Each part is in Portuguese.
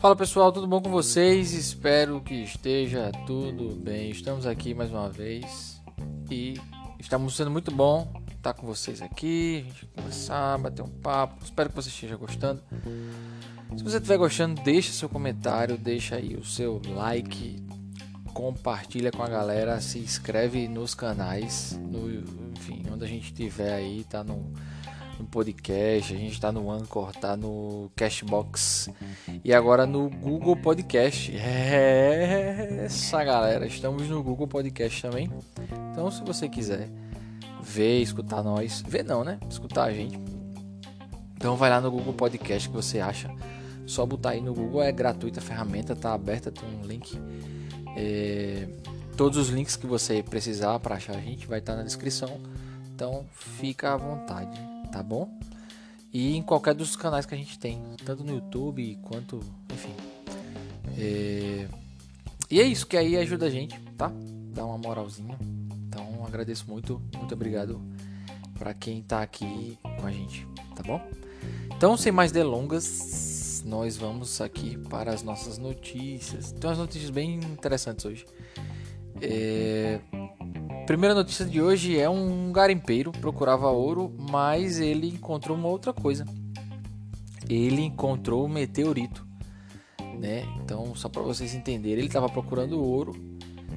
Fala pessoal, tudo bom com vocês? Espero que esteja tudo bem. Estamos aqui mais uma vez e estamos sendo muito bom estar com vocês aqui, a gente conversar, bater um papo. Espero que você esteja gostando. Se você estiver gostando, deixa seu comentário, deixa aí o seu like, compartilha com a galera, se inscreve nos canais, no, enfim, onde a gente estiver aí, tá no no podcast, a gente está no Anchor, tá no Cashbox e agora no Google Podcast. É essa galera, estamos no Google Podcast também. Então, se você quiser ver, escutar nós, ver não, né? Escutar a gente. Então, vai lá no Google Podcast que você acha. Só botar aí no Google, é gratuita a ferramenta, tá aberta, tem um link. É... Todos os links que você precisar para achar a gente vai estar tá na descrição. Então, fica à vontade tá bom? E em qualquer dos canais que a gente tem, tanto no YouTube quanto, enfim. É... E é isso que aí ajuda a gente, tá? Dá uma moralzinha. Então agradeço muito, muito obrigado para quem tá aqui com a gente, tá bom? Então, sem mais delongas, nós vamos aqui para as nossas notícias. Tem umas notícias bem interessantes hoje. É... Primeira notícia de hoje é um garimpeiro procurava ouro, mas ele encontrou uma outra coisa. Ele encontrou um meteorito, né? Então, só para vocês entenderem, ele estava procurando ouro.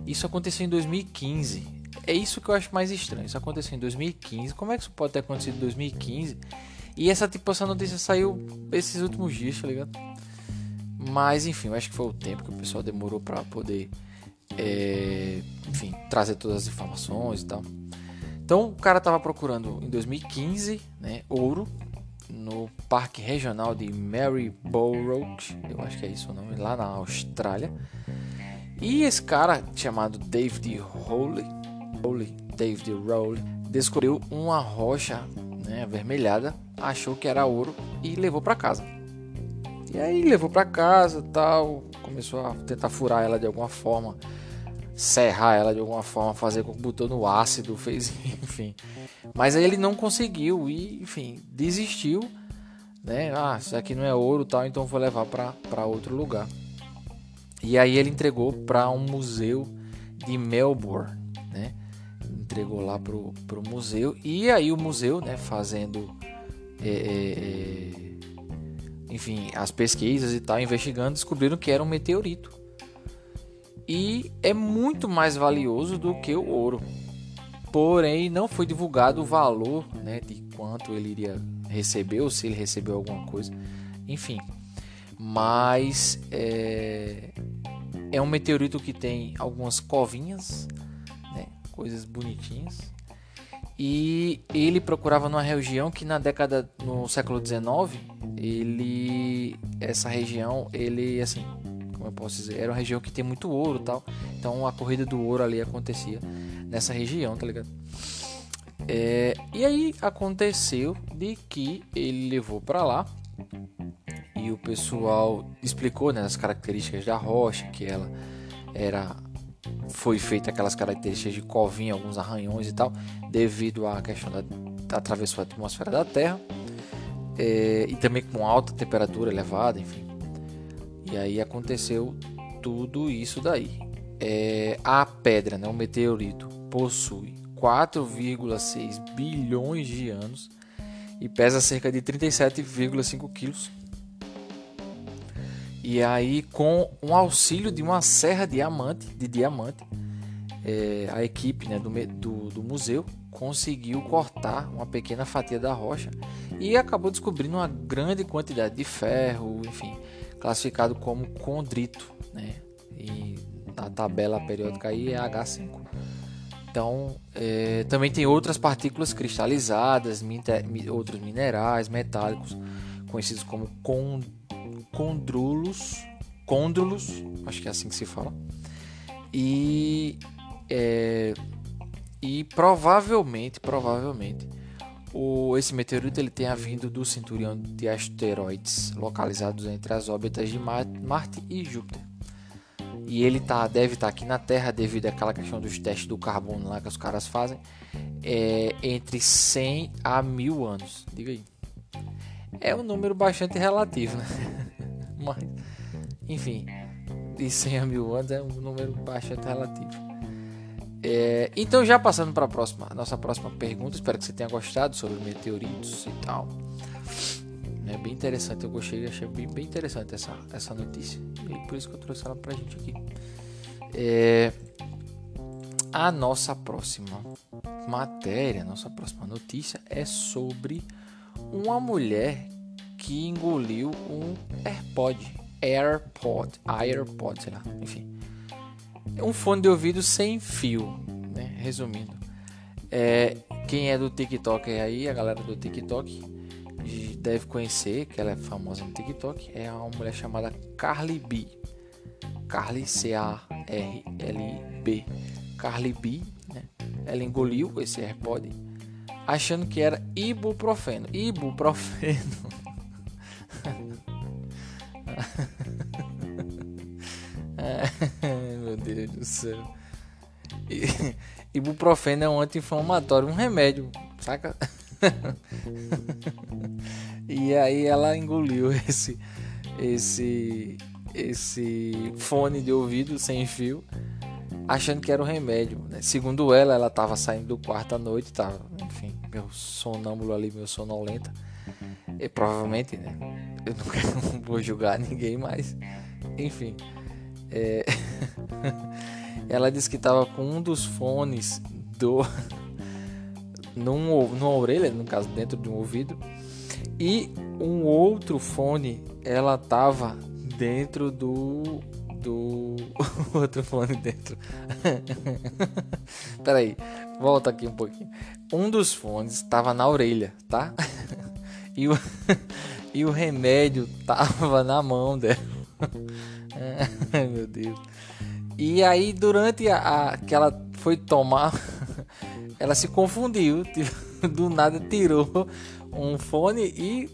Isso aconteceu em 2015. É isso que eu acho mais estranho. Isso aconteceu em 2015. Como é que isso pode ter acontecido em 2015? E essa tipo essa notícia saiu esses últimos dias, tá ligado? Mas enfim, eu acho que foi o tempo que o pessoal demorou para poder é, enfim, trazer todas as informações e tal. Então o cara estava procurando em 2015 né, ouro no Parque Regional de Maryborough, eu acho que é isso o nome, lá na Austrália. E esse cara chamado David Rowley, Rowley David Rowley, descobriu uma rocha né, avermelhada, achou que era ouro e levou para casa. E aí levou para casa, tal, começou a tentar furar ela de alguma forma serrar ela de alguma forma, fazer com que botou no ácido, fez, enfim. Mas aí ele não conseguiu e, enfim, desistiu, né? Ah, isso aqui não é ouro, tal, então vou levar para outro lugar. E aí ele entregou para um museu de Melbourne, né? Entregou lá pro, pro museu e aí o museu, né, fazendo é, é, é enfim, as pesquisas e tal, investigando, descobriram que era um meteorito e é muito mais valioso do que o ouro. Porém, não foi divulgado o valor né, de quanto ele iria receber ou se ele recebeu alguma coisa, enfim. Mas é, é um meteorito que tem algumas covinhas, né, coisas bonitinhas. E ele procurava numa região que na década no século 19 ele essa região ele assim como eu posso dizer, era uma região que tem muito ouro tal. Então a corrida do ouro ali acontecia nessa região, tá ligado? É, e aí aconteceu de que ele levou para lá e o pessoal explicou né, as características da rocha, que ela era foi feita aquelas características de covinha, alguns arranhões e tal, devido à questão da, da atravessou a atmosfera da Terra é, e também com alta temperatura elevada, enfim. E aí aconteceu tudo isso daí. É, a pedra, né, o meteorito, possui 4,6 bilhões de anos e pesa cerca de 37,5 quilos. E aí, com o auxílio de uma serra diamante, de diamante, é, a equipe né, do, do, do museu conseguiu cortar uma pequena fatia da rocha e acabou descobrindo uma grande quantidade de ferro, enfim, classificado como condrito, né? E na tabela periódica aí é H5. Então, é, também tem outras partículas cristalizadas, outros minerais metálicos, conhecidos como condrulos, condrulos, acho que é assim que se fala. E, é, e provavelmente, provavelmente, o, esse meteorito ele tenha vindo do cinturão de asteroides localizados entre as órbitas de Marte e Júpiter. E ele tá, deve estar tá aqui na Terra devido àquela questão dos testes do carbono lá que os caras fazem. É, entre 100 a 1000 anos. Diga aí. É um número bastante relativo, né? Mas, enfim, de 100 a mil anos é um número bastante relativo. É, então, já passando para a próxima, nossa próxima pergunta, espero que você tenha gostado sobre meteoritos e tal. É bem interessante, eu gostei, achei bem, bem interessante essa, essa notícia. E por isso que eu trouxe ela para a gente aqui. É, a nossa próxima matéria, nossa próxima notícia é sobre uma mulher que engoliu um AirPod, AirPod, AirPod, sei lá, enfim um fone de ouvido sem fio, né? Resumindo, é, quem é do TikTok aí, a galera do TikTok deve conhecer, que ela é famosa no TikTok, é uma mulher chamada Carly B. Carly C A R L B. Carly B, né? Ela engoliu esse AirPod achando que era ibuprofeno. Ibuprofeno. Meu Deus do céu. Ibuprofeno é um anti-inflamatório, um remédio, saca? e aí ela engoliu esse esse esse fone de ouvido sem fio, achando que era um remédio. Né? Segundo ela, ela estava saindo do quarto à noite, tava, enfim, meu sonâmbulo ali, meu sonolenta. E provavelmente, né? Eu não vou julgar ninguém, mas enfim. É... ela disse que estava com um dos fones do num, numa orelha, no caso dentro de um ouvido, e um outro fone ela estava dentro do do outro fone dentro. Peraí, volta aqui um pouquinho. Um dos fones estava na orelha, tá? E o, e o remédio tava na mão dela. Ai meu Deus. E aí durante a, a, que ela foi tomar, ela se confundiu. Tipo, do nada tirou um fone e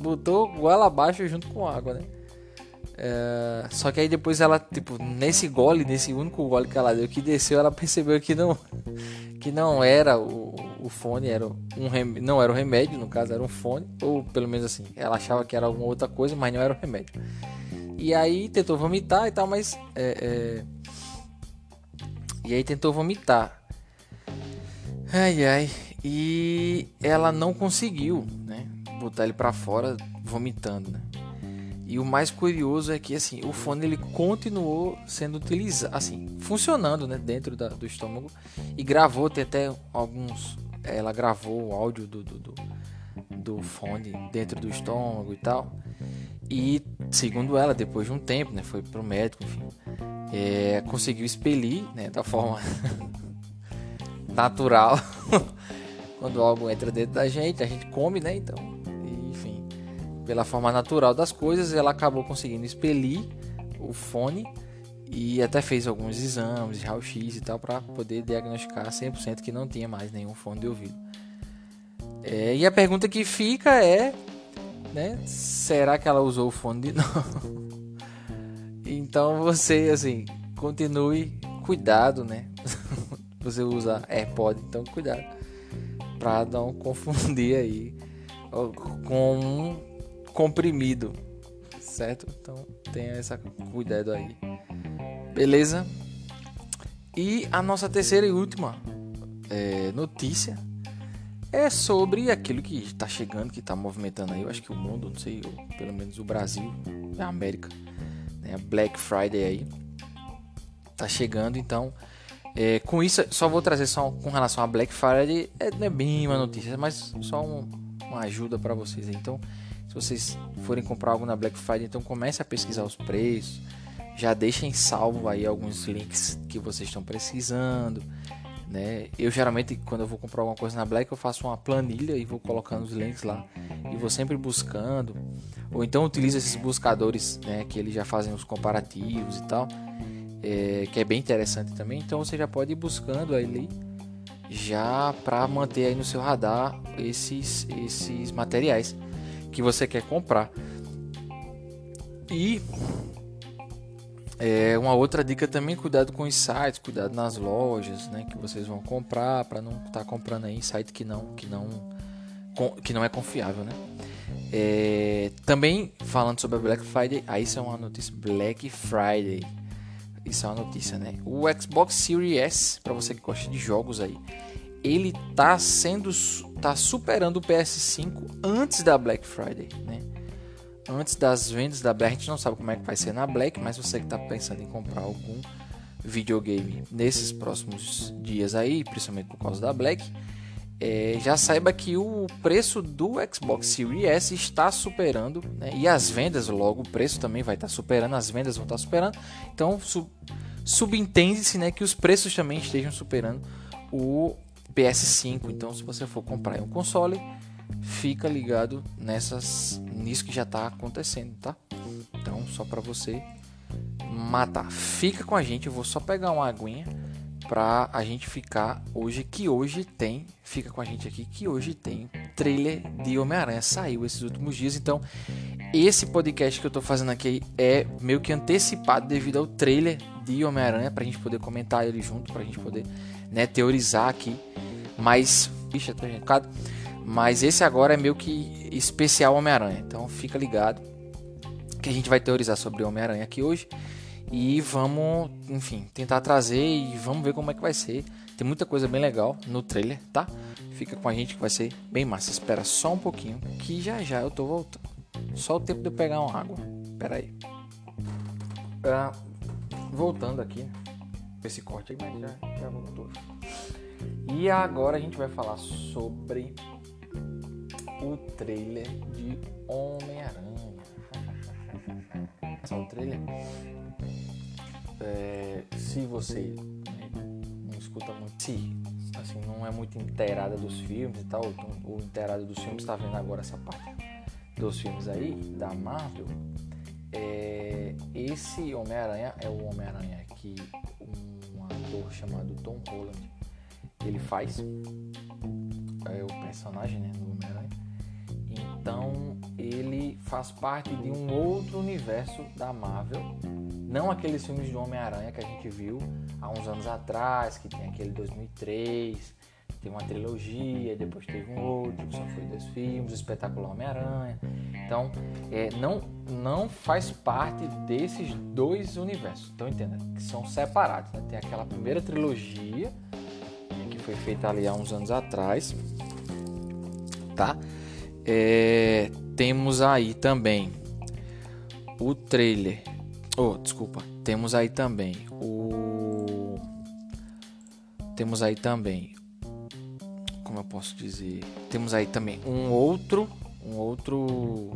botou goela abaixo junto com água, né? É, só que aí depois ela, tipo, nesse gole, nesse único gole que ela deu que desceu, ela percebeu que não, que não era o, o fone, era um rem, não era o remédio, no caso era um fone, ou pelo menos assim, ela achava que era alguma outra coisa, mas não era o remédio. E aí tentou vomitar e tal, mas. É, é... E aí tentou vomitar. Ai ai. E ela não conseguiu, né? Botar ele para fora vomitando, né? E o mais curioso é que assim, o fone ele continuou sendo utilizado, assim, funcionando, né, dentro da, do estômago e gravou, tem até alguns, ela gravou o áudio do, do, do, do fone dentro do estômago e tal. E segundo ela, depois de um tempo, né, foi pro médico, enfim, é, conseguiu expelir, né, da forma natural. Quando algo entra dentro da gente, a gente come, né, então, enfim, pela forma natural das coisas, ela acabou conseguindo expelir o fone e até fez alguns exames, raio-x e tal, para poder diagnosticar 100% que não tinha mais nenhum fone de ouvido. É, e a pergunta que fica é né? Será que ela usou o fone de novo? então você, assim, continue cuidado, né? você usa AirPod, então cuidado para não confundir aí com um comprimido, certo? Então tenha essa cuidado aí. Beleza? E a nossa terceira e última é, notícia é sobre aquilo que está chegando, que está movimentando aí, eu acho que o mundo, não sei, pelo menos o Brasil, a América, né? Black Friday aí tá chegando, então é, com isso só vou trazer só com relação a Black Friday, é, não é bem uma notícia, mas só um, uma ajuda para vocês aí. Então, se vocês forem comprar algo na Black Friday, então comece a pesquisar os preços, já deixem salvo aí alguns links que vocês estão precisando né? Eu geralmente quando eu vou comprar alguma coisa na Black eu faço uma planilha e vou colocando os links lá. E vou sempre buscando. Ou então utilizo esses buscadores né, que eles já fazem os comparativos e tal é, que é bem interessante também. Então você já pode ir buscando ali já para manter aí no seu radar esses esses materiais que você quer comprar. E é, uma outra dica também, cuidado com os sites, cuidado nas lojas, né, que vocês vão comprar para não estar tá comprando aí site que não que não que não é confiável, né? É, também falando sobre a Black Friday, aí isso é uma notícia Black Friday. Isso é uma notícia, né? O Xbox Series S, para você que gosta de jogos aí, ele tá sendo tá superando o PS5 antes da Black Friday, né? Antes das vendas da Black, a gente não sabe como é que vai ser na Black, mas você que tá pensando em comprar algum videogame nesses próximos dias aí, principalmente por causa da Black, é, já saiba que o preço do Xbox Series S está superando, né, e as vendas, logo, o preço também vai estar superando, as vendas vão estar superando, então sub, subentende-se né, que os preços também estejam superando o PS5. Então, se você for comprar um console, fica ligado nessas nisso que já está acontecendo, tá? Então, só para você matar. Fica com a gente, eu vou só pegar uma aguinha pra a gente ficar hoje, que hoje tem, fica com a gente aqui, que hoje tem trailer de Homem-Aranha, saiu esses últimos dias, então esse podcast que eu tô fazendo aqui é meio que antecipado devido ao trailer de Homem-Aranha, pra gente poder comentar ele junto, pra gente poder né, teorizar aqui, mas, bicha, tô recado, mas esse agora é meio que especial Homem-Aranha, então fica ligado que a gente vai teorizar sobre Homem-Aranha aqui hoje e vamos, enfim, tentar trazer e vamos ver como é que vai ser. Tem muita coisa bem legal no trailer, tá? Fica com a gente que vai ser bem massa. Espera só um pouquinho que já já eu tô voltando. Só o tempo de eu pegar uma água. Espera aí. Ah, voltando aqui, né? esse corte aí, mas já, já voltou. E agora a gente vai falar sobre o trailer de Homem-Aranha. Só o trailer? É, se você né, não escuta muito, se assim, não é muito inteirada dos filmes e tal, ou inteirada dos filmes, está vendo agora essa parte dos filmes aí, da Marvel, é, esse Homem-Aranha é o Homem-Aranha que um ator chamado Tom Holland ele faz. É o personagem né, do Homem-Aranha então ele faz parte de um outro universo da Marvel não aqueles filmes de Homem-Aranha que a gente viu há uns anos atrás, que tem aquele 2003, tem uma trilogia, depois teve um outro, só foi dois filmes, o Espetacular Homem-Aranha. Então, é, não, não faz parte desses dois universos. Então, entenda, que são separados. Né? Tem aquela primeira trilogia, que foi feita ali há uns anos atrás, tá? É, temos aí também o trailer Oh, desculpa. Temos aí também o. Temos aí também. Como eu posso dizer? Temos aí também um outro. Um outro.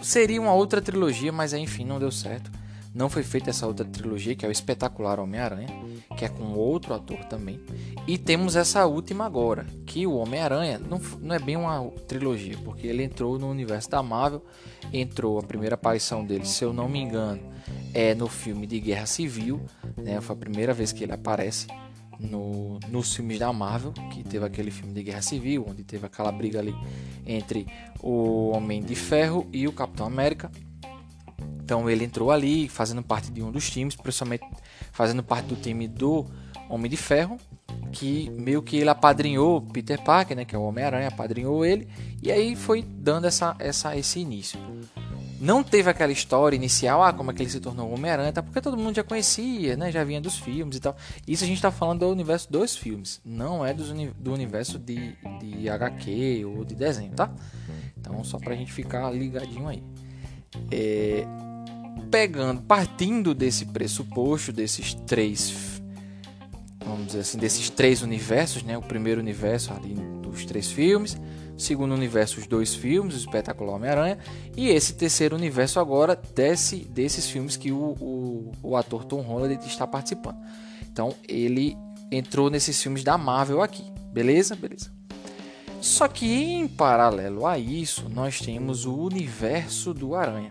Seria uma outra trilogia, mas enfim, não deu certo. Não foi feita essa outra trilogia, que é o Espetacular Homem-Aranha, que é com outro ator também. E temos essa última agora, que o Homem-Aranha não, não é bem uma trilogia, porque ele entrou no universo da Marvel, entrou a primeira aparição dele, se eu não me engano, é no filme de Guerra Civil, né? Foi a primeira vez que ele aparece no, nos filmes da Marvel, que teve aquele filme de Guerra Civil, onde teve aquela briga ali entre o Homem de Ferro e o Capitão América. Então ele entrou ali, fazendo parte de um dos times, principalmente fazendo parte do time do Homem de Ferro, que meio que ele apadrinhou Peter Parker, né, que é o Homem-Aranha, apadrinhou ele, e aí foi dando essa, essa, esse início não teve aquela história inicial, ah, como é que ele se tornou Homem-Aranha, tá? porque todo mundo já conhecia, né? Já vinha dos filmes e tal. Isso a gente tá falando do universo dos filmes, não é dos, do universo de, de HQ ou de desenho, tá? Então, só pra gente ficar ligadinho aí. É, pegando, partindo desse pressuposto, desses três, vamos dizer assim, desses três universos, né? O primeiro universo ali dos três filmes segundo universo os dois filmes, o Espetacular Homem-Aranha, e esse terceiro universo agora desse, desses filmes que o, o, o ator Tom Holland está participando. Então ele entrou nesses filmes da Marvel aqui, beleza? Beleza. Só que em paralelo a isso, nós temos o universo do Aranha.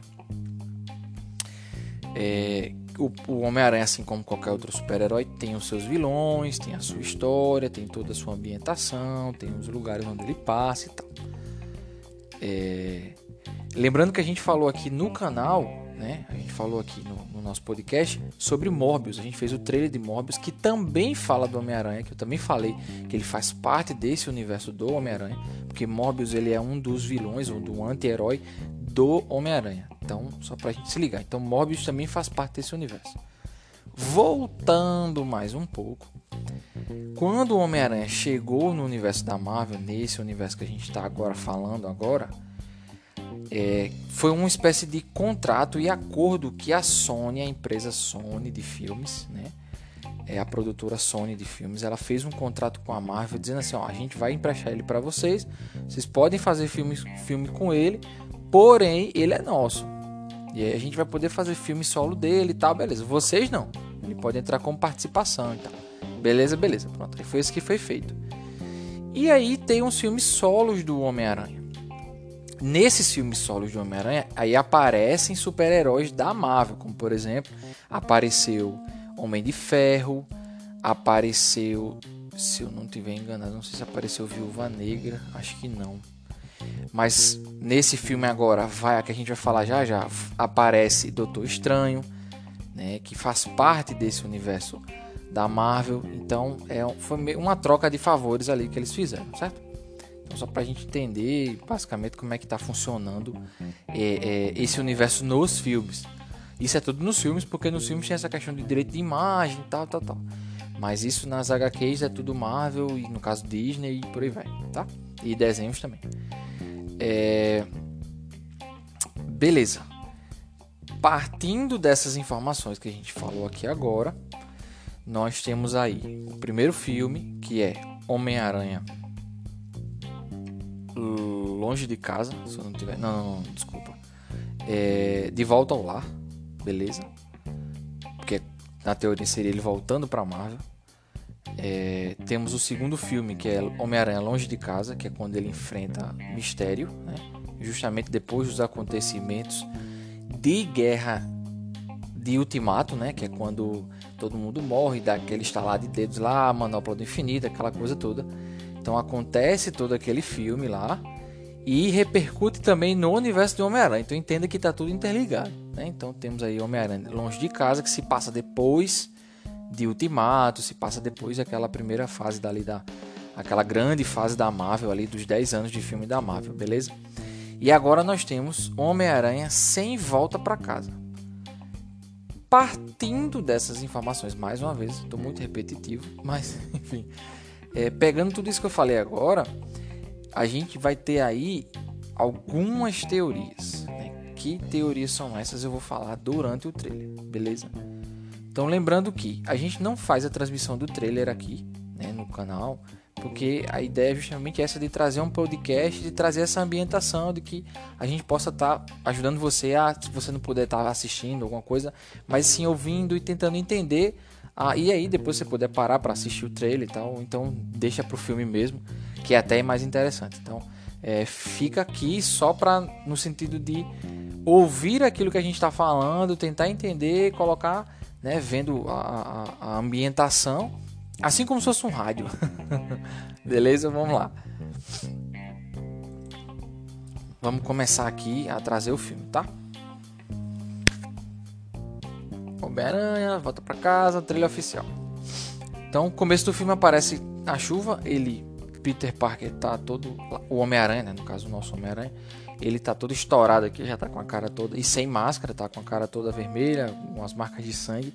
É, o, o Homem-Aranha, assim como qualquer outro super-herói, tem os seus vilões, tem a sua história, tem toda a sua ambientação, tem os lugares onde ele passa e tal. É... Lembrando que a gente falou aqui no canal né? A gente falou aqui no, no, nosso podcast sobre Morbius. A gente fez o trailer de Morbius que também fala do Homem-Aranha, que eu também falei que ele faz parte desse universo do Homem-Aranha, porque Morbius ele é um dos vilões, um do anti-herói do Homem-Aranha. Então, só pra gente se ligar. Então, Morbius também faz parte desse universo. Voltando mais um pouco, quando o Homem-Aranha chegou no universo da Marvel, nesse universo que a gente está agora falando agora, é, foi uma espécie de contrato e acordo que a Sony, a empresa Sony de filmes, né, é a produtora Sony de filmes, ela fez um contrato com a Marvel dizendo assim, ó, a gente vai emprestar ele para vocês, vocês podem fazer filme, filme com ele, porém ele é nosso. E aí a gente vai poder fazer filme solo dele e tal, beleza. Vocês não. Ele pode entrar como participação e tal. Beleza, beleza. Pronto, foi isso que foi feito. E aí tem uns filmes solos do Homem-Aranha nesses filmes solos do Homem-Aranha, aí aparecem super-heróis da Marvel, como por exemplo, apareceu Homem de Ferro, apareceu, se eu não estiver enganado, não sei se apareceu Viúva Negra, acho que não. Mas nesse filme agora, vai que a gente vai falar já já, aparece Doutor Estranho, né, que faz parte desse universo da Marvel. Então é, foi uma troca de favores ali que eles fizeram, certo? Então, só para a gente entender basicamente como é que está funcionando é, é, esse universo nos filmes. Isso é tudo nos filmes, porque nos filmes tem essa questão de direito de imagem, tal, tal, tal. Mas isso nas HQs é tudo Marvel e no caso Disney e por aí vai, tá? E desenhos também. É... Beleza. Partindo dessas informações que a gente falou aqui agora, nós temos aí o primeiro filme, que é Homem-Aranha longe de casa, se eu não tiver. Não, não, não desculpa. É, de volta ao lar, beleza? Porque na teoria seria ele voltando para Marvel. É, temos o segundo filme que é Homem-Aranha Longe de Casa, que é quando ele enfrenta Mistério, né? justamente depois dos acontecimentos de guerra de Ultimato, né? que é quando todo mundo morre, dá aquele estalar de dedos lá, manopla do infinito, aquela coisa toda. Então acontece todo aquele filme lá e repercute também no universo do Homem-Aranha. Então entenda que está tudo interligado. Né? Então temos aí Homem-Aranha longe de casa que se passa depois de Ultimato, se passa depois daquela primeira fase dali da aquela grande fase da Marvel ali dos 10 anos de filme da Marvel, beleza? E agora nós temos Homem-Aranha sem volta para casa. Partindo dessas informações, mais uma vez, estou muito repetitivo, mas enfim, é, pegando tudo isso que eu falei agora, a gente vai ter aí algumas teorias. Né? Que teorias são essas? Eu vou falar durante o trailer, beleza? Então, lembrando que a gente não faz a transmissão do trailer aqui né, no canal, porque a ideia é justamente essa de trazer um podcast, de trazer essa ambientação, de que a gente possa estar tá ajudando você a, se você não puder estar tá assistindo alguma coisa, mas sim ouvindo e tentando entender ah, e aí depois você puder parar para assistir o trailer e tal, então deixa pro filme mesmo, que é até mais interessante. Então é, fica aqui só para no sentido de ouvir aquilo que a gente está falando, tentar entender, colocar, né, vendo a, a, ambientação, assim como se fosse um rádio. Beleza? Vamos lá. Vamos começar aqui a trazer o filme, tá? Homem-Aranha, volta para casa, trilha oficial. Então, começo do filme aparece a chuva, ele, Peter Parker tá todo, o Homem-Aranha, né, no caso o nosso Homem-Aranha, ele tá todo estourado aqui, já tá com a cara toda, e sem máscara, tá com a cara toda vermelha, com as marcas de sangue,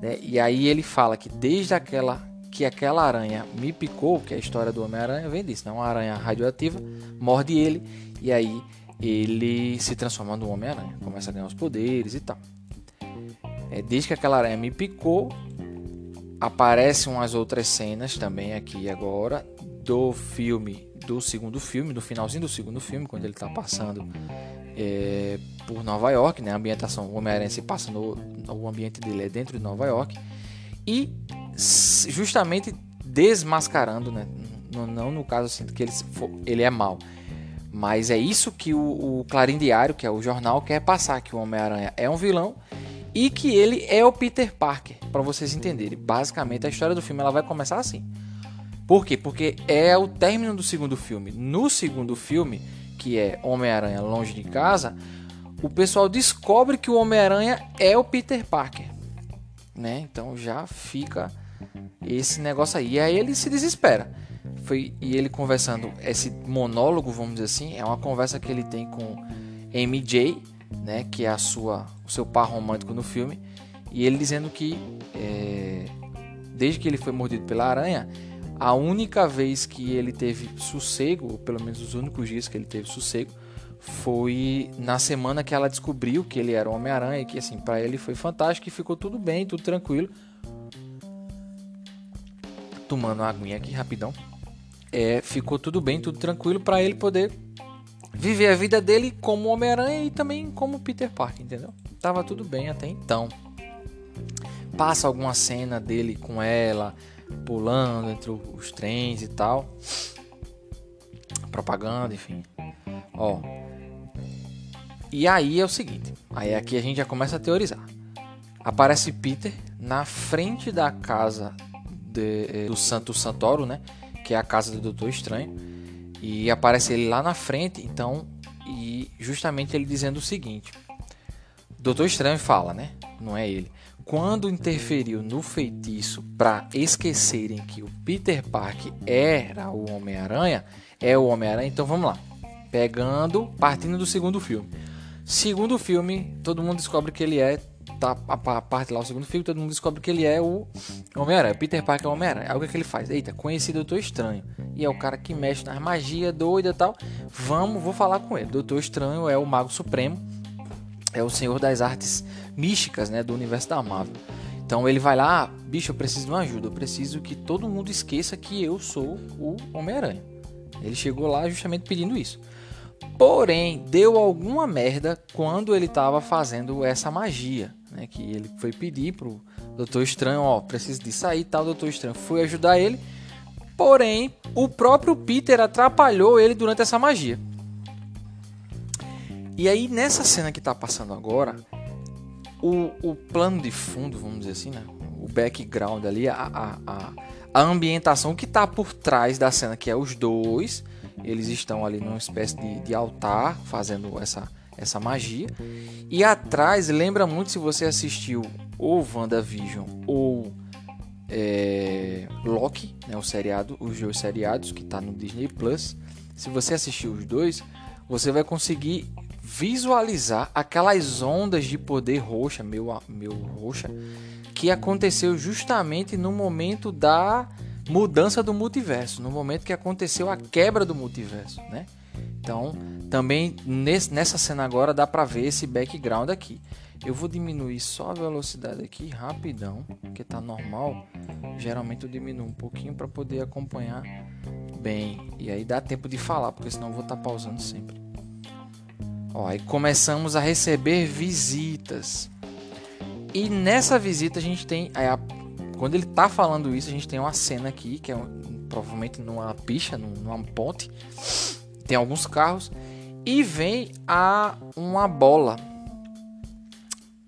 né, e aí ele fala que desde aquela, que aquela aranha me picou, que é a história do Homem-Aranha, vem disso, né, uma aranha radioativa, morde ele, e aí ele se transforma no Homem-Aranha, começa a ganhar os poderes e tal. É, desde que aquela aranha me picou, aparecem umas outras cenas também aqui agora do filme, do segundo filme, do finalzinho do segundo filme, quando ele está passando é, por Nova York, né? A ambientação, o Homem-Aranha se passa no, o ambiente dele é dentro de Nova York e justamente desmascarando, né? Não, não no caso assim que ele, ele é mal, mas é isso que o, o Clarim Diário, que é o jornal, quer passar que o Homem-Aranha é um vilão e que ele é o Peter Parker, para vocês entenderem. Basicamente, a história do filme ela vai começar assim. Por quê? Porque é o término do segundo filme. No segundo filme, que é Homem-Aranha Longe de Casa, o pessoal descobre que o Homem-Aranha é o Peter Parker, né? Então já fica esse negócio aí. E aí ele se desespera. Foi, e ele conversando, esse monólogo, vamos dizer assim, é uma conversa que ele tem com MJ, né, que é a sua, o seu par romântico no filme, e ele dizendo que é, desde que ele foi mordido pela aranha, a única vez que ele teve sossego, ou pelo menos os únicos dias que ele teve sossego, foi na semana que ela descobriu que ele era o Homem-Aranha que assim, para ele foi fantástico e ficou tudo bem, tudo tranquilo. Tomando uma aguinha aqui rapidão. É, ficou tudo bem, tudo tranquilo para ele poder viver a vida dele como Homem-Aranha e também como Peter Parker, entendeu? Tava tudo bem até então. Passa alguma cena dele com ela, pulando entre os trens e tal. Propaganda, enfim. Ó. E aí é o seguinte, aí aqui a gente já começa a teorizar. Aparece Peter na frente da casa de, eh, do Santo Santoro, né? Que é a casa do Doutor Estranho e aparece ele lá na frente, então, e justamente ele dizendo o seguinte: Doutor Estranho fala, né? Não é ele. Quando interferiu no feitiço para esquecerem que o Peter Parker era o Homem-Aranha, é o Homem-Aranha, então vamos lá. Pegando, partindo do segundo filme. Segundo filme, todo mundo descobre que ele é tá, a, parte lá, o segundo filme, todo mundo descobre que ele é o Homem-Aranha. Peter Parker é o Homem-Aranha. Aí o que, é que ele faz? Eita, conheci Doutor Estranho. E é o cara que mexe nas magias doida e tal. Vamos, vou falar com ele. Doutor Estranho é o Mago Supremo. É o senhor das artes místicas, né? Do universo da Marvel. Então ele vai lá, bicho, eu preciso de uma ajuda. Eu preciso que todo mundo esqueça que eu sou o Homem-Aranha. Ele chegou lá justamente pedindo isso. Porém, deu alguma merda quando ele estava fazendo essa magia, né? Que ele foi pedir pro Doutor Estranho, ó, preciso disso aí, tal. O Doutor Estranho foi ajudar ele. Porém, o próprio Peter atrapalhou ele durante essa magia. E aí, nessa cena que está passando agora, o, o plano de fundo, vamos dizer assim, né? O background ali, a, a, a, a ambientação que está por trás da cena, que é os dois eles estão ali numa espécie de, de altar fazendo essa, essa magia. E atrás, lembra muito se você assistiu ou WandaVision ou é, Loki, né, o seriado, os dois seriados que está no Disney Plus. Se você assistiu os dois, você vai conseguir visualizar aquelas ondas de poder roxa, meu, meu roxa, que aconteceu justamente no momento da mudança do multiverso, no momento que aconteceu a quebra do multiverso, né? Então, também nesse, nessa cena agora dá para ver esse background aqui. Eu vou diminuir só a velocidade aqui rapidão, porque tá normal. Geralmente eu diminuo um pouquinho para poder acompanhar bem. E aí dá tempo de falar, porque senão eu vou estar tá pausando sempre. Ó, começamos a receber visitas. E nessa visita a gente tem a quando ele tá falando isso, a gente tem uma cena aqui, que é um, provavelmente numa picha, numa ponte. Tem alguns carros. E vem a uma bola.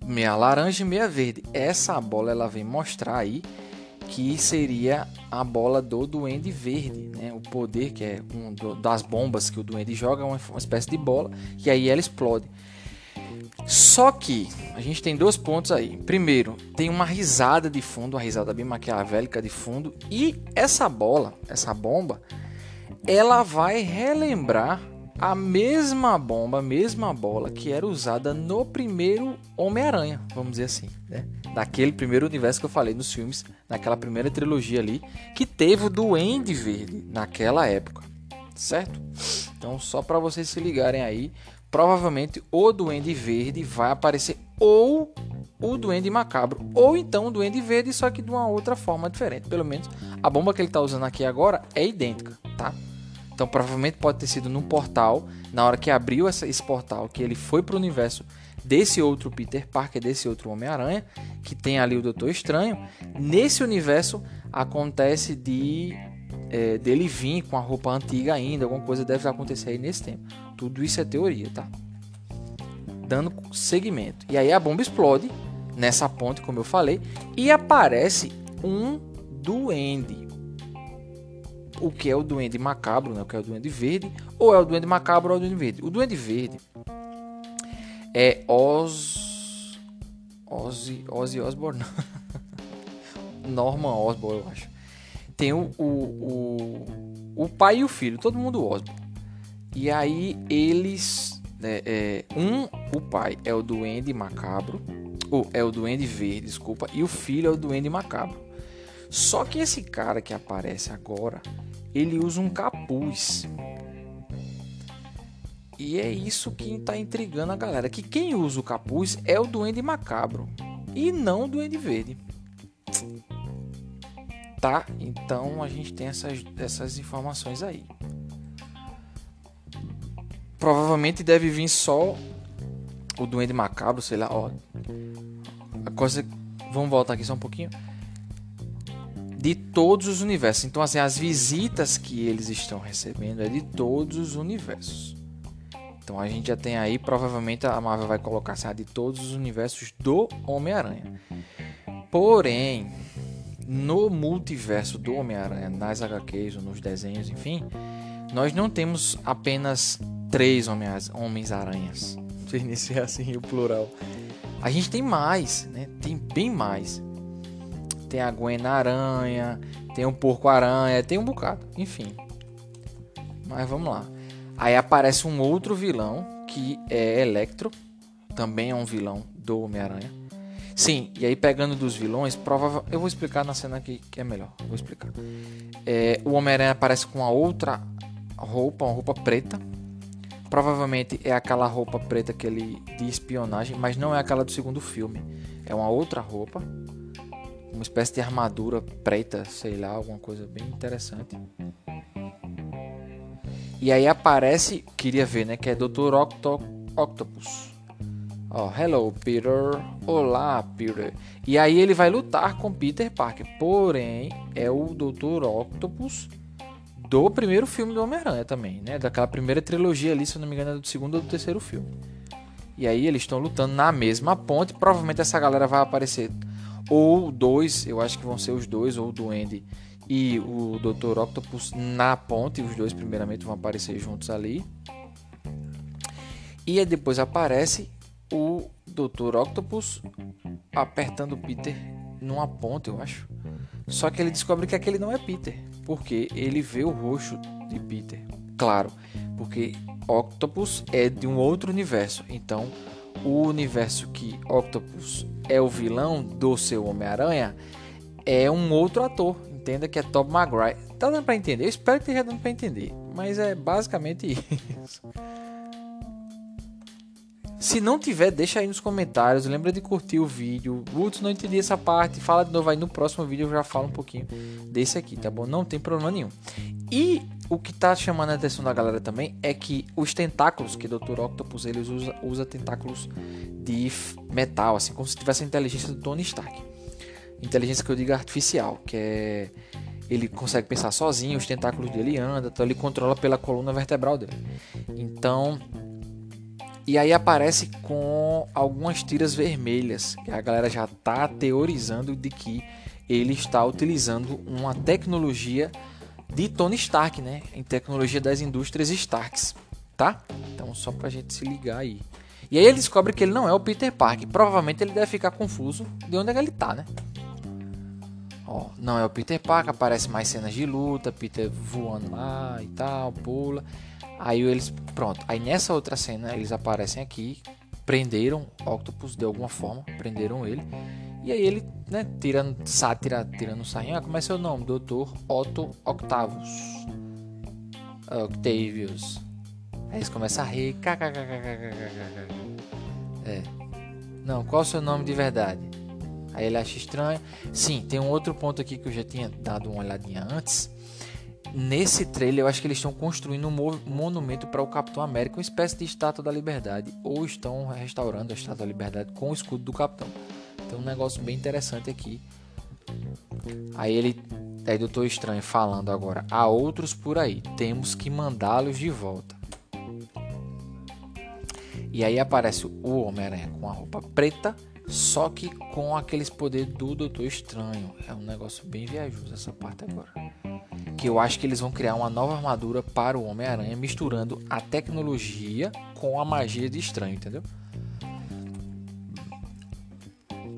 Meia laranja e meia verde. Essa bola ela vem mostrar aí que seria a bola do Duende Verde, né? O poder que é um do, das bombas que o Duende joga, uma, uma espécie de bola, e aí ela explode. Só que a gente tem dois pontos aí. Primeiro, tem uma risada de fundo, uma risada bem maquiavélica de fundo, e essa bola, essa bomba, ela vai relembrar a mesma bomba, a mesma bola que era usada no primeiro Homem-Aranha, vamos dizer assim, né? Daquele primeiro universo que eu falei nos filmes, naquela primeira trilogia ali, que teve o Duende Verde naquela época, certo? Então, só para vocês se ligarem aí, provavelmente o Duende Verde vai aparecer ou o Duende Macabro, ou então o Duende Verde, só que de uma outra forma diferente. Pelo menos a bomba que ele está usando aqui agora é idêntica, tá? Então provavelmente pode ter sido num portal, na hora que abriu essa, esse portal, que ele foi para o universo desse outro Peter Parker, desse outro Homem-Aranha, que tem ali o Doutor Estranho. Nesse universo acontece de é, dele vir com a roupa antiga ainda, alguma coisa deve acontecer aí nesse tempo. Tudo isso é teoria, tá? Dando seguimento. E aí a bomba explode nessa ponte, como eu falei, e aparece um duende. O que é o duende macabro, né? O que é o duende verde? Ou é o duende macabro ou é o duende verde? O duende verde É Oz. Ozzy. Ozzy Osbourne. Norman Osborn, eu acho. Tem o, o, o, o, pai e o filho, todo mundo Osborn. E aí eles. É, é, um, o pai é o Duende Macabro. Ou é o Duende Verde, desculpa. E o filho é o Duende Macabro. Só que esse cara que aparece agora, ele usa um capuz. E é isso que está intrigando a galera. Que quem usa o capuz é o Duende Macabro. E não o Duende Verde tá? Então a gente tem essas, essas informações aí. Provavelmente deve vir só o Duende Macabro, sei lá, ó. A coisa. Vamos voltar aqui só um pouquinho. De todos os universos. Então, assim, as visitas que eles estão recebendo é de todos os universos. Então a gente já tem aí, provavelmente a Marvel vai colocar assim, de todos os universos do Homem-Aranha. Porém, no multiverso do Homem-Aranha, nas HQs ou nos desenhos, enfim, nós não temos apenas três Homens-Aranhas. Se iniciar assim o plural. A gente tem mais, né? Tem bem mais. Tem a Gwen Aranha, tem um Porco Aranha, tem um bocado, enfim. Mas vamos lá. Aí aparece um outro vilão que é Electro, também é um vilão do Homem-Aranha. Sim, e aí pegando dos vilões, provavelmente. Eu vou explicar na cena aqui que é melhor. Vou explicar. É, o Homem-Aranha aparece com uma outra roupa, uma roupa preta. Provavelmente é aquela roupa preta que ele de espionagem, mas não é aquela do segundo filme. É uma outra roupa. Uma espécie de armadura preta, sei lá, alguma coisa bem interessante. E aí aparece, queria ver, né, que é Dr. Octo Octopus. Ó, hello Peter. Olá, Peter. E aí ele vai lutar com Peter Parker. Porém, é o Dr. Octopus do primeiro filme do Homem-Aranha também, né? Daquela primeira trilogia ali, se eu não me engano, é do segundo ou do terceiro filme. E aí eles estão lutando na mesma ponte. Provavelmente essa galera vai aparecer. Ou dois, eu acho que vão ser os dois, ou o Duende e o Dr. Octopus na ponte. Os dois, primeiramente, vão aparecer juntos ali. E depois aparece o Dr. Octopus apertando Peter numa ponte, eu acho. Só que ele descobre que aquele não é Peter, porque ele vê o rosto de Peter. Claro, porque Octopus é de um outro universo. Então, o universo que Octopus é o vilão do seu Homem-Aranha é um outro ator. Entenda que é Tom Maguire. Tá dando para entender? Eu espero que esteja dando para entender. Mas é basicamente isso. Se não tiver, deixa aí nos comentários. Lembra de curtir o vídeo. Putz, não entendi essa parte. Fala de novo aí no próximo vídeo. Eu já falo um pouquinho desse aqui, tá bom? Não tem problema nenhum. E o que tá chamando a atenção da galera também é que os tentáculos que o Dr. Octopus eles usa, usa tentáculos de metal, assim, como se tivesse a inteligência do Tony Stark. Inteligência que eu digo artificial, que é ele consegue pensar sozinho, os tentáculos dele andam, então ele controla pela coluna vertebral dele. Então, e aí aparece com algumas tiras vermelhas, que a galera já está teorizando de que ele está utilizando uma tecnologia de Tony Stark, né? Em tecnologia das indústrias Starks, tá? Então só pra gente se ligar aí. E aí ele descobre que ele não é o Peter Parker. Provavelmente ele deve ficar confuso de onde é que ele tá, né? Ó, não é o Peter Parker, aparece mais cenas de luta, Peter voando lá e tal, pula. Aí eles, pronto. Aí nessa outra cena eles aparecem aqui, prenderam Octopus de alguma forma, prenderam ele. E aí ele, né, tirando sátira, tirando sarrinho, ah, como é seu nome? Doutor Otto Octavius. Octavius. Aí eles começam a rir. É. Não, qual é o seu nome de verdade? Aí ele acha estranho. Sim, tem um outro ponto aqui que eu já tinha dado uma olhadinha antes Nesse trailer, eu acho que eles estão construindo um monumento para o Capitão América, uma espécie de estátua da liberdade, ou estão restaurando a estátua da liberdade com o escudo do Capitão. Então, um negócio bem interessante aqui. Aí ele, aí Doutor Estranho falando agora: há outros por aí, temos que mandá-los de volta. E aí aparece o Homem-Aranha com a roupa preta, só que com aqueles poderes do Doutor Estranho. É um negócio bem viajoso essa parte agora que eu acho que eles vão criar uma nova armadura para o Homem-Aranha, misturando a tecnologia com a magia de estranho, entendeu?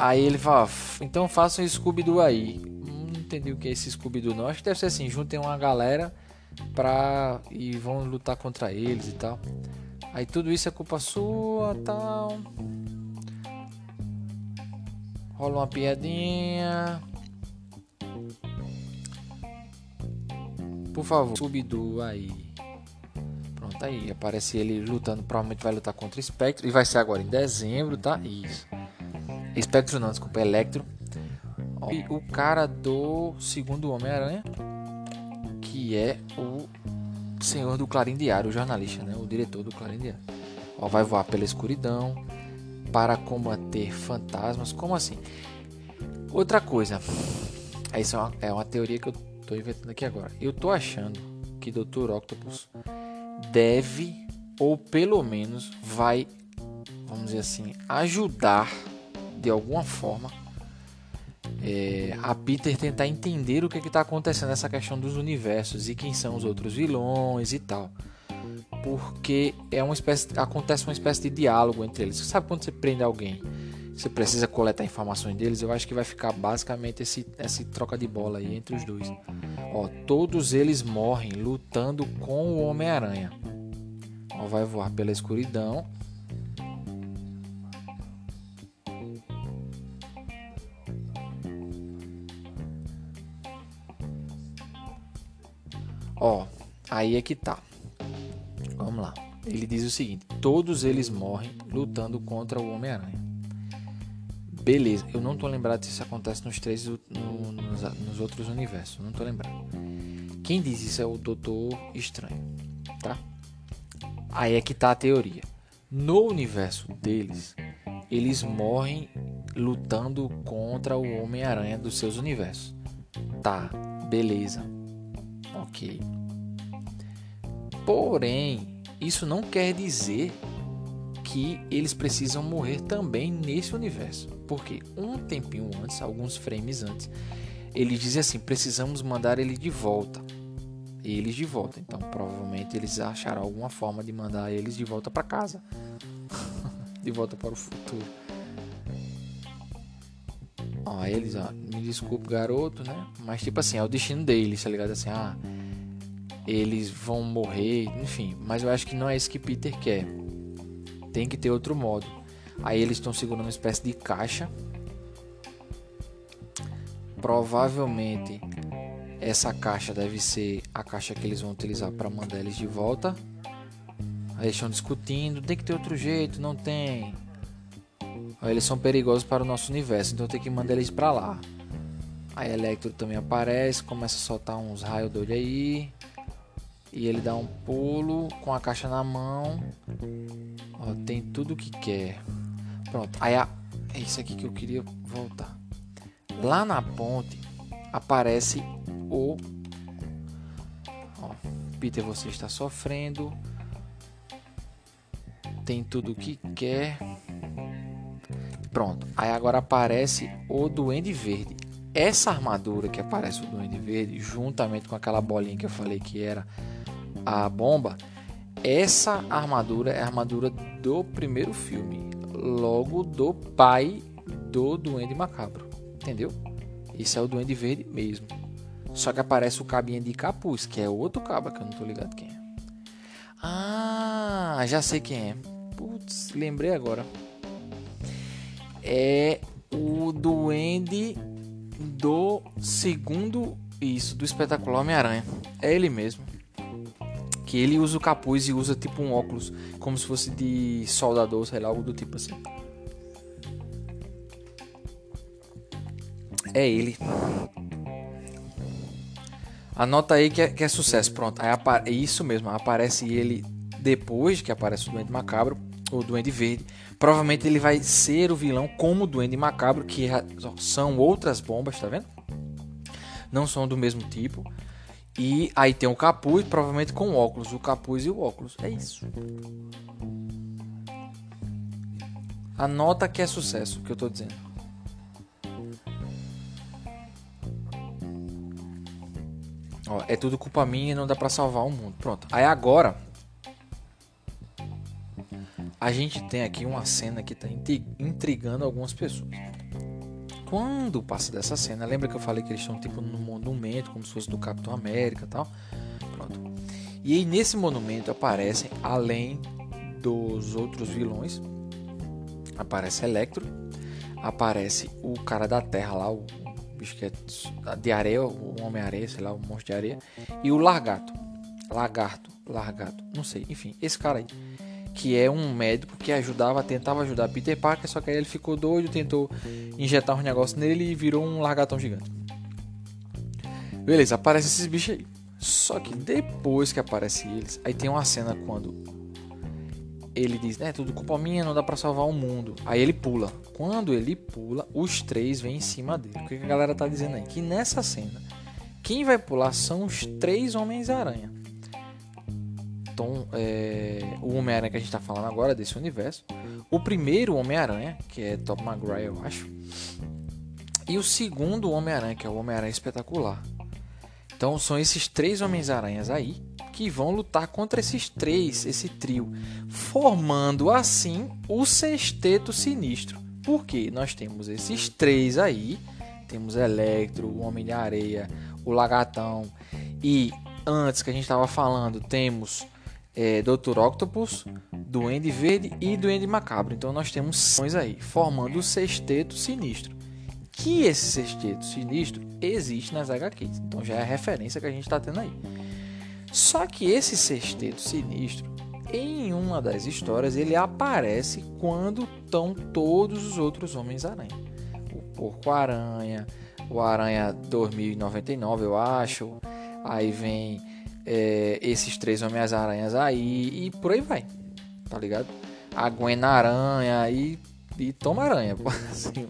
Aí ele fala, então façam Scooby-Doo aí. Hum, não entendi o que é esse Scooby-Doo não. Acho que deve ser assim, juntem uma galera pra... e vão lutar contra eles e tal. Aí tudo isso é culpa sua, tal. Rola uma piadinha. Por favor, Scooby-Doo aí. Pronto, aí aparece ele lutando. Provavelmente vai lutar contra o Spectro. E vai ser agora em dezembro, tá? Isso. Espectro não, desculpa, Electro. E o cara do segundo Homem-Aranha, que é o senhor do Clarim Diário, o jornalista, né? O diretor do Clarim Diário. Ó, vai voar pela escuridão para combater fantasmas. Como assim? Outra coisa. Isso é uma, é uma teoria que eu tô inventando aqui agora. Eu tô achando que Dr. Octopus deve, ou pelo menos vai, vamos dizer assim, ajudar de alguma forma é, a Peter tentar entender o que está acontecendo nessa questão dos universos e quem são os outros vilões e tal. Porque é uma espécie, acontece uma espécie de diálogo entre eles. Você sabe quando você prende alguém, você precisa coletar informações deles. Eu acho que vai ficar basicamente esse, esse troca de bola aí entre os dois. Ó, todos eles morrem lutando com o Homem-Aranha. Vai voar pela escuridão Ó, aí é que tá. Vamos lá. Ele diz o seguinte: todos eles morrem lutando contra o Homem-Aranha. Beleza, eu não tô lembrado se isso acontece nos três no, nos, nos, outros universos. Não tô lembrado. Quem diz isso é o Doutor Estranho, tá? Aí é que tá a teoria. No universo deles, eles morrem lutando contra o Homem-Aranha dos seus universos. Tá, beleza. Ok. Porém, isso não quer dizer que eles precisam morrer também nesse universo. Porque um tempinho antes, alguns frames antes, ele diz assim: precisamos mandar ele de volta. Eles de volta. Então, provavelmente eles acharam alguma forma de mandar eles de volta para casa. de volta para o futuro. Ó, eles, ó, me desculpe, garoto, né? Mas tipo assim, é o destino deles, tá ligado? Assim, ah, eles vão morrer, enfim. Mas eu acho que não é isso que Peter quer. Tem que ter outro modo. Aí eles estão segurando uma espécie de caixa. Provavelmente essa caixa deve ser a caixa que eles vão utilizar para mandar eles de volta. Aí eles estão discutindo, tem que ter outro jeito, não tem. Eles são perigosos para o nosso universo, então tem que mandar eles para lá. Aí Electro também aparece, começa a soltar uns raios doidos aí. E ele dá um pulo com a caixa na mão. Ó, tem tudo que quer. Pronto. Aí a... é isso aqui que eu queria voltar. Lá na ponte aparece o. Ó, Peter, você está sofrendo. Tem tudo que quer. Pronto. Aí agora aparece o Duende Verde. Essa armadura que aparece o Duende Verde, juntamente com aquela bolinha que eu falei que era a bomba, essa armadura é a armadura do primeiro filme, logo do pai do Duende Macabro, entendeu? Esse é o Duende Verde mesmo. Só que aparece o cabinho de capuz, que é outro cabo que eu não tô ligado quem é. Ah, já sei quem é. Putz, lembrei agora. É o Duende do segundo isso, do espetacular Homem-Aranha. É ele mesmo que ele usa o capuz e usa tipo um óculos, como se fosse de soldador, sei lá, algo do tipo assim. É ele. Anota aí que é, que é sucesso. Pronto. Aí é isso mesmo. Aparece ele depois que aparece o Duende Macabro, o Duende Verde. Provavelmente ele vai ser o vilão como o Duende Macabro, que são outras bombas, tá vendo? Não são do mesmo tipo. E aí tem o capuz, provavelmente com óculos. O capuz e o óculos. É isso. Anota que é sucesso, que eu tô dizendo. Ó, é tudo culpa minha e não dá para salvar o mundo. Pronto. Aí agora a gente tem aqui uma cena que tá intrigando algumas pessoas. quando passa dessa cena, lembra que eu falei que eles estão tipo num monumento, como se fosse do Capitão América e tal? Pronto. E aí nesse monumento aparecem, além dos outros vilões, aparece Electro, aparece o cara da Terra lá, o bicho que é de areia, o Homem-Areia, sei lá, o monstro de areia, e o Largato. Lagarto, Largato, não sei, enfim, esse cara aí que é um médico que ajudava, tentava ajudar Peter Parker, só que aí ele ficou doido, tentou injetar um negócio nele e virou um largatão gigante. Beleza, aparece esses bichos aí. Só que depois que aparece eles, aí tem uma cena quando ele diz, né, tudo culpa minha, não dá para salvar o mundo. Aí ele pula. Quando ele pula, os três vêm em cima dele. O que a galera tá dizendo aí? Que nessa cena, quem vai pular são os três Homens-Aranha. É, o Homem-Aranha que a gente está falando agora desse universo. O primeiro Homem-Aranha, que é Top Maguire, eu acho. E o segundo Homem-Aranha, que é o Homem-Aranha Espetacular. Então são esses três Homens-Aranhas aí que vão lutar contra esses três, esse trio, formando assim o Sexteto Sinistro. Porque nós temos esses três aí, temos Electro, o Homem de Areia, o Lagatão e antes que a gente estava falando, temos é, Dr. Octopus, Duende Verde e Duende Macabro. Então nós temos sons aí, formando o sexteto sinistro. Que esse sexteto sinistro existe nas HQs. Então já é a referência que a gente está tendo aí. Só que esse sexteto sinistro, em uma das histórias, ele aparece quando estão todos os outros Homens-Aranha. O Porco-Aranha, o Aranha 2099, eu acho. Aí vem é, esses três Homens-Aranhas aí e por aí vai, tá ligado? A Gwen Aranha e, e Toma Aranha, assim,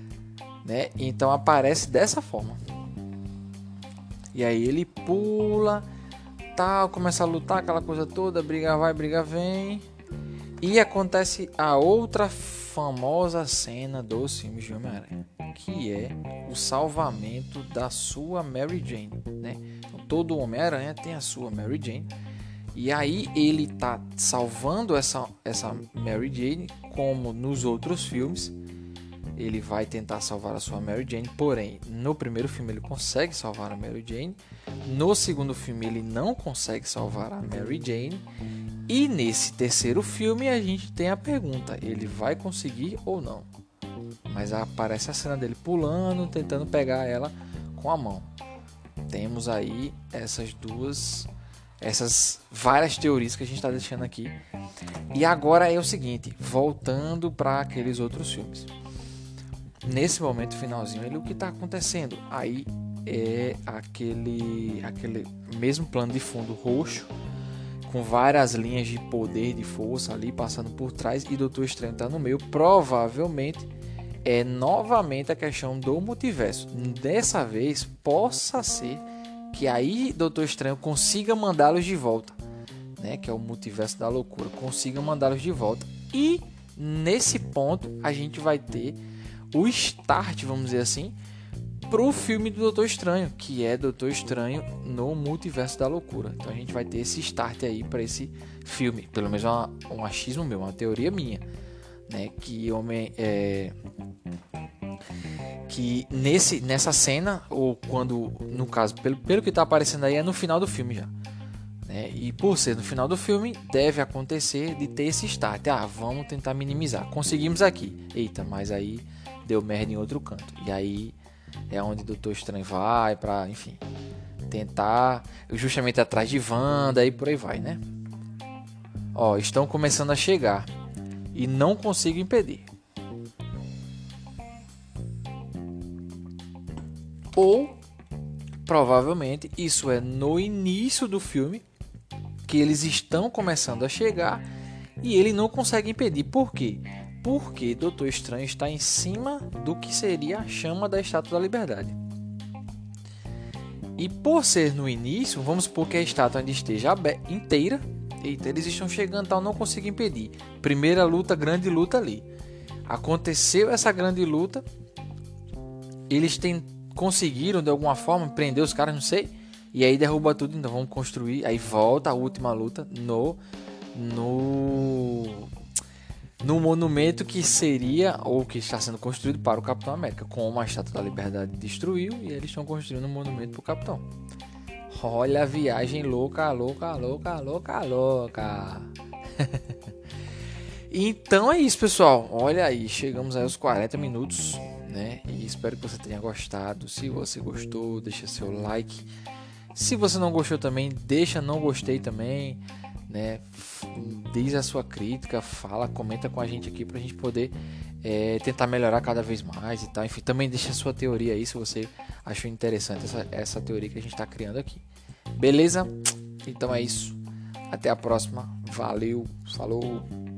né? Então aparece dessa forma. E aí ele pula, tal, começa a lutar, aquela coisa toda, briga vai, briga vem. E acontece a outra famosa cena dos filmes de Homem-Aranha, que é o salvamento da sua Mary Jane, né? todo Homem-Aranha tem a sua Mary Jane. E aí ele tá salvando essa, essa Mary Jane, como nos outros filmes. Ele vai tentar salvar a sua Mary Jane, porém, no primeiro filme ele consegue salvar a Mary Jane. No segundo filme ele não consegue salvar a Mary Jane. E nesse terceiro filme a gente tem a pergunta: ele vai conseguir ou não? Mas aparece a cena dele pulando, tentando pegar ela com a mão temos aí essas duas, essas várias teorias que a gente está deixando aqui. E agora é o seguinte, voltando para aqueles outros filmes. Nesse momento finalzinho, ele, o que está acontecendo? Aí é aquele, aquele mesmo plano de fundo roxo, com várias linhas de poder, de força ali passando por trás, e Doutor Estranho está no meio. Provavelmente é novamente a questão do multiverso. Dessa vez, possa ser que aí Doutor Estranho consiga mandá-los de volta, né? Que é o multiverso da loucura, consiga mandá-los de volta. E nesse ponto a gente vai ter o start, vamos dizer assim, pro filme do Doutor Estranho, que é Doutor Estranho no multiverso da loucura. Então a gente vai ter esse start aí para esse filme, pelo menos um, um achismo meu, uma teoria minha né? Que homem é, que nesse nessa cena ou quando no caso pelo, pelo que está aparecendo aí é no final do filme já. Né? E por ser no final do filme deve acontecer de ter esse start. Ah, vamos tentar minimizar. Conseguimos aqui. Eita, mas aí deu merda em outro canto. E aí é onde o Doutor Estranho vai para, enfim, tentar justamente atrás de Wanda e por aí vai, né? Ó, estão começando a chegar e não consigo impedir. Ou provavelmente isso é no início do filme que eles estão começando a chegar e ele não consegue impedir. Por quê? Porque Doutor Estranho está em cima do que seria a chama da Estátua da Liberdade. E por ser no início, vamos supor que a estátua ainda esteja inteira, Eita, eles estão chegando, tal, não consigo impedir. Primeira luta, grande luta ali. Aconteceu essa grande luta. Eles tem, conseguiram de alguma forma prender os caras, não sei. E aí derruba tudo, então vamos construir. Aí volta a última luta no no no monumento que seria ou que está sendo construído para o Capitão América. Como a Estátua da Liberdade destruiu e eles estão construindo um monumento para o Capitão. Olha a viagem louca, louca, louca, louca, louca. então é isso, pessoal. Olha aí, chegamos aos 40 minutos, né? E espero que você tenha gostado. Se você gostou, deixa seu like. Se você não gostou também, deixa não gostei também, né? Diz a sua crítica, fala, comenta com a gente aqui pra gente poder é, tentar melhorar cada vez mais e tal. Enfim, também deixa a sua teoria aí se você achou interessante essa, essa teoria que a gente está criando aqui. Beleza? Então é isso. Até a próxima. Valeu. Falou.